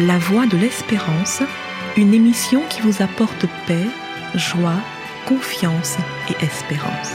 La Voix de l'Espérance, une émission qui vous apporte paix, joie, confiance et espérance.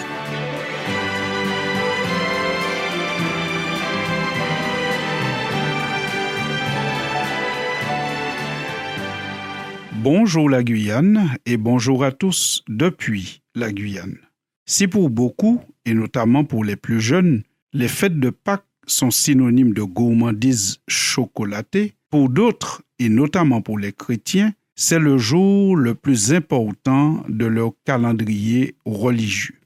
Bonjour la Guyane et bonjour à tous depuis la Guyane. Si pour beaucoup, et notamment pour les plus jeunes, les fêtes de Pâques sont synonymes de gourmandise chocolatée, pour d'autres, et notamment pour les chrétiens, c'est le jour le plus important de leur calendrier religieux.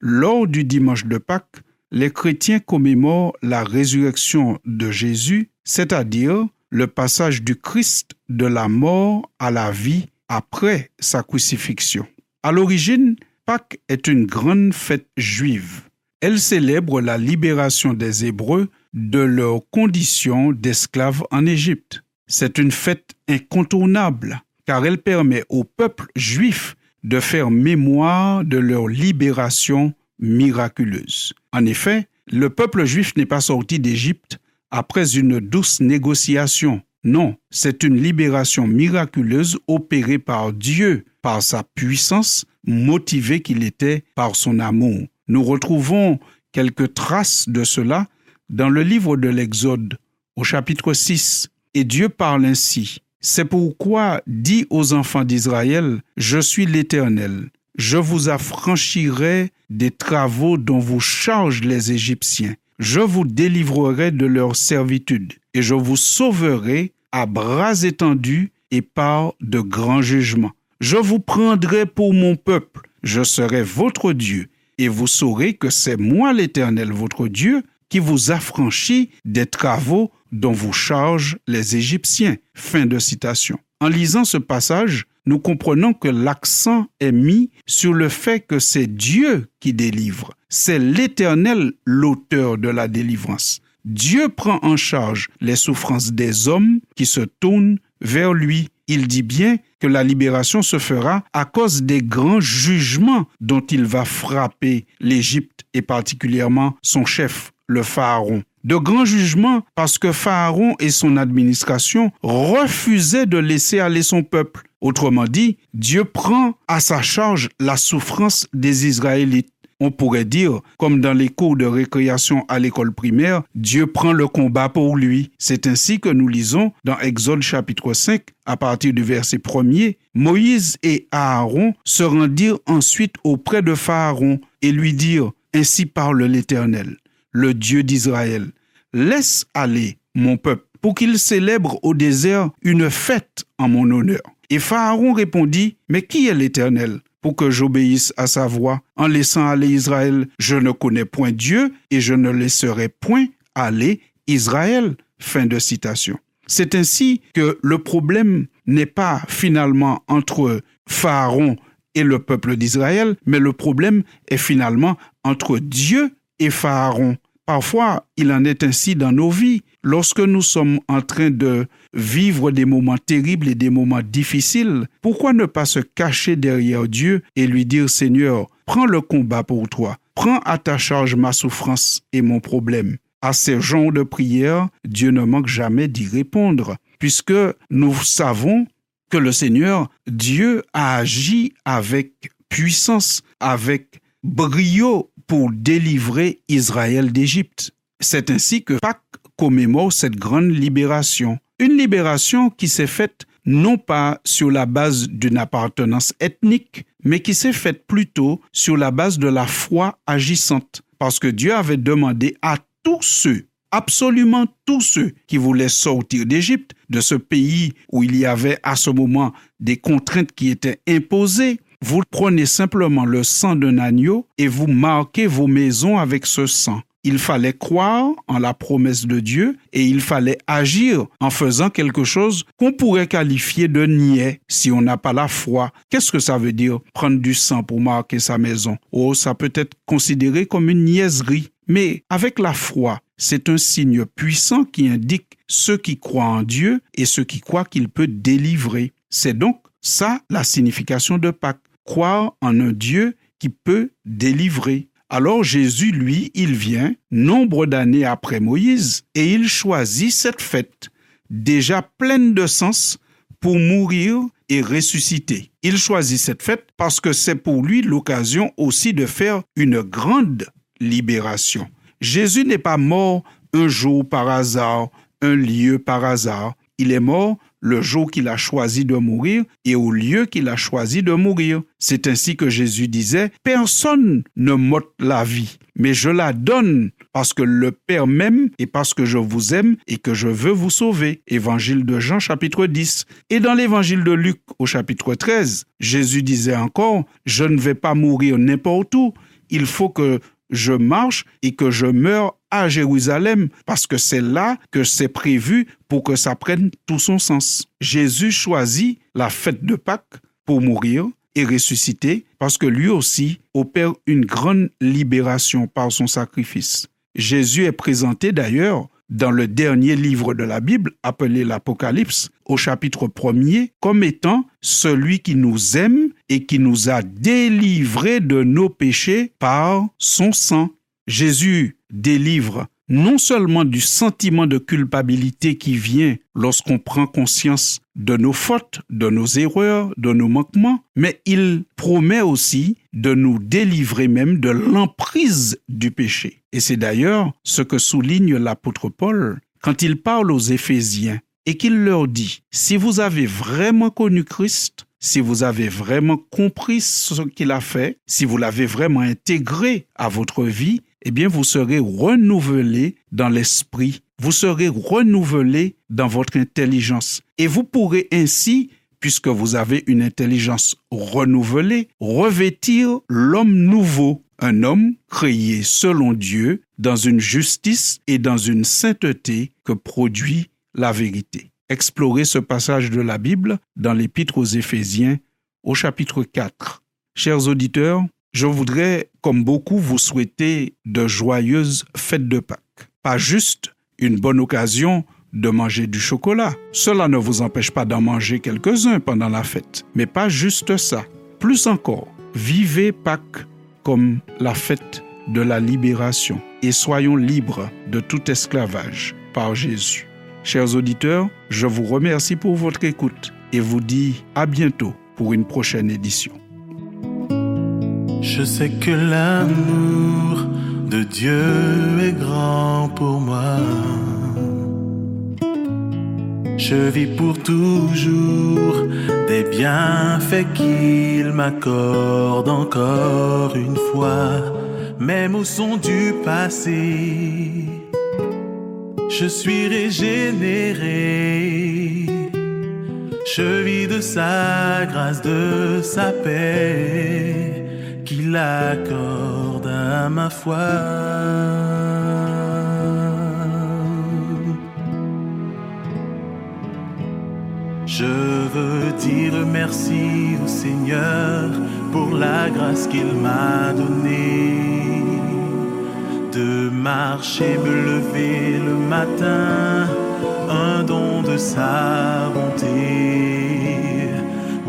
Lors du dimanche de Pâques, les chrétiens commémorent la résurrection de Jésus, c'est-à-dire le passage du Christ de la mort à la vie après sa crucifixion. À l'origine, Pâques est une grande fête juive. Elle célèbre la libération des Hébreux de leur condition d'esclaves en Égypte. C'est une fête incontournable car elle permet au peuple juif de faire mémoire de leur libération miraculeuse. En effet, le peuple juif n'est pas sorti d'Égypte après une douce négociation. Non, c'est une libération miraculeuse opérée par Dieu, par sa puissance, motivé qu'il était par son amour. Nous retrouvons quelques traces de cela dans le livre de l'Exode, au chapitre 6. Et Dieu parle ainsi. C'est pourquoi dit aux enfants d'Israël, Je suis l'Éternel, je vous affranchirai des travaux dont vous chargent les Égyptiens. Je vous délivrerai de leur servitude, et je vous sauverai à bras étendus et par de grands jugements. Je vous prendrai pour mon peuple, je serai votre Dieu, et vous saurez que c'est moi l'Éternel votre Dieu qui vous affranchit des travaux dont vous chargent les Égyptiens. Fin de citation. En lisant ce passage, nous comprenons que l'accent est mis sur le fait que c'est Dieu qui délivre. C'est l'Éternel l'auteur de la délivrance. Dieu prend en charge les souffrances des hommes qui se tournent vers lui. Il dit bien que la libération se fera à cause des grands jugements dont il va frapper l'Égypte et particulièrement son chef, le Pharaon. De grands jugements parce que Pharaon et son administration refusaient de laisser aller son peuple. Autrement dit, Dieu prend à sa charge la souffrance des Israélites. On pourrait dire, comme dans les cours de récréation à l'école primaire, Dieu prend le combat pour lui. C'est ainsi que nous lisons dans Exode chapitre 5, à partir du verset 1er, Moïse et Aaron se rendirent ensuite auprès de Pharaon et lui dirent, Ainsi parle l'Éternel, le Dieu d'Israël, laisse aller mon peuple pour qu'il célèbre au désert une fête en mon honneur. Et Pharaon répondit, Mais qui est l'Éternel pour que j'obéisse à sa voix en laissant aller Israël? Je ne connais point Dieu et je ne laisserai point aller Israël. Fin de citation. C'est ainsi que le problème n'est pas finalement entre Pharaon et le peuple d'Israël, mais le problème est finalement entre Dieu et Pharaon. Parfois, il en est ainsi dans nos vies. Lorsque nous sommes en train de vivre des moments terribles et des moments difficiles, pourquoi ne pas se cacher derrière Dieu et lui dire Seigneur, prends le combat pour toi, prends à ta charge ma souffrance et mon problème. À ces genres de prière, Dieu ne manque jamais d'y répondre, puisque nous savons que le Seigneur, Dieu, a agi avec puissance, avec brio pour délivrer Israël d'Égypte. C'est ainsi que Pâques commémore cette grande libération. Une libération qui s'est faite non pas sur la base d'une appartenance ethnique, mais qui s'est faite plutôt sur la base de la foi agissante. Parce que Dieu avait demandé à tous ceux, absolument tous ceux qui voulaient sortir d'Égypte, de ce pays où il y avait à ce moment des contraintes qui étaient imposées, vous prenez simplement le sang d'un agneau et vous marquez vos maisons avec ce sang il fallait croire en la promesse de Dieu et il fallait agir en faisant quelque chose qu'on pourrait qualifier de niais si on n'a pas la foi. Qu'est-ce que ça veut dire prendre du sang pour marquer sa maison? Oh, ça peut être considéré comme une niaiserie. Mais avec la foi, c'est un signe puissant qui indique ceux qui croient en Dieu et ceux qui croient qu'il peut délivrer. C'est donc ça la signification de Pâques. Croire en un Dieu qui peut délivrer. Alors Jésus, lui, il vient, nombre d'années après Moïse, et il choisit cette fête, déjà pleine de sens pour mourir et ressusciter. Il choisit cette fête parce que c'est pour lui l'occasion aussi de faire une grande libération. Jésus n'est pas mort un jour par hasard, un lieu par hasard. Il est mort le jour qu'il a choisi de mourir et au lieu qu'il a choisi de mourir. C'est ainsi que Jésus disait, Personne ne m'ôte la vie, mais je la donne parce que le Père m'aime et parce que je vous aime et que je veux vous sauver. Évangile de Jean chapitre 10. Et dans l'évangile de Luc au chapitre 13, Jésus disait encore, Je ne vais pas mourir n'importe où, il faut que je marche et que je meure à Jérusalem, parce que c'est là que c'est prévu pour que ça prenne tout son sens. Jésus choisit la fête de Pâques pour mourir et ressusciter, parce que lui aussi opère une grande libération par son sacrifice. Jésus est présenté d'ailleurs dans le dernier livre de la Bible, appelé l'Apocalypse, au chapitre 1er, comme étant celui qui nous aime et qui nous a délivrés de nos péchés par son sang. Jésus délivre non seulement du sentiment de culpabilité qui vient lorsqu'on prend conscience de nos fautes, de nos erreurs, de nos manquements, mais il promet aussi de nous délivrer même de l'emprise du péché. Et c'est d'ailleurs ce que souligne l'apôtre Paul quand il parle aux Éphésiens et qu'il leur dit, si vous avez vraiment connu Christ, si vous avez vraiment compris ce qu'il a fait, si vous l'avez vraiment intégré à votre vie, eh bien vous serez renouvelé dans l'esprit, vous serez renouvelé dans votre intelligence. Et vous pourrez ainsi, puisque vous avez une intelligence renouvelée, revêtir l'homme nouveau, un homme créé selon Dieu dans une justice et dans une sainteté que produit la vérité. Explorez ce passage de la Bible dans l'Épître aux Éphésiens au chapitre 4. Chers auditeurs, je voudrais, comme beaucoup, vous souhaiter de joyeuses fêtes de Pâques. Pas juste une bonne occasion de manger du chocolat. Cela ne vous empêche pas d'en manger quelques-uns pendant la fête. Mais pas juste ça. Plus encore, vivez Pâques comme la fête de la libération et soyons libres de tout esclavage par Jésus. Chers auditeurs, je vous remercie pour votre écoute et vous dis à bientôt pour une prochaine édition. Je sais que l'amour de Dieu est grand pour moi. Je vis pour toujours des bienfaits qu'il m'accorde encore une fois, même au son du passé. Je suis régénéré. Je vis de sa grâce, de sa paix qu'il accorde à ma foi. Je veux dire merci au Seigneur pour la grâce qu'il m'a donnée marcher, me lever le matin, un don de sa bonté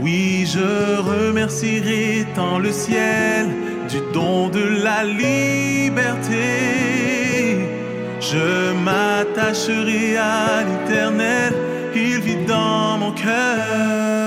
oui, je remercierai tant le ciel du don de la liberté. Je m'attacherai à l'éternel, il vit dans mon cœur.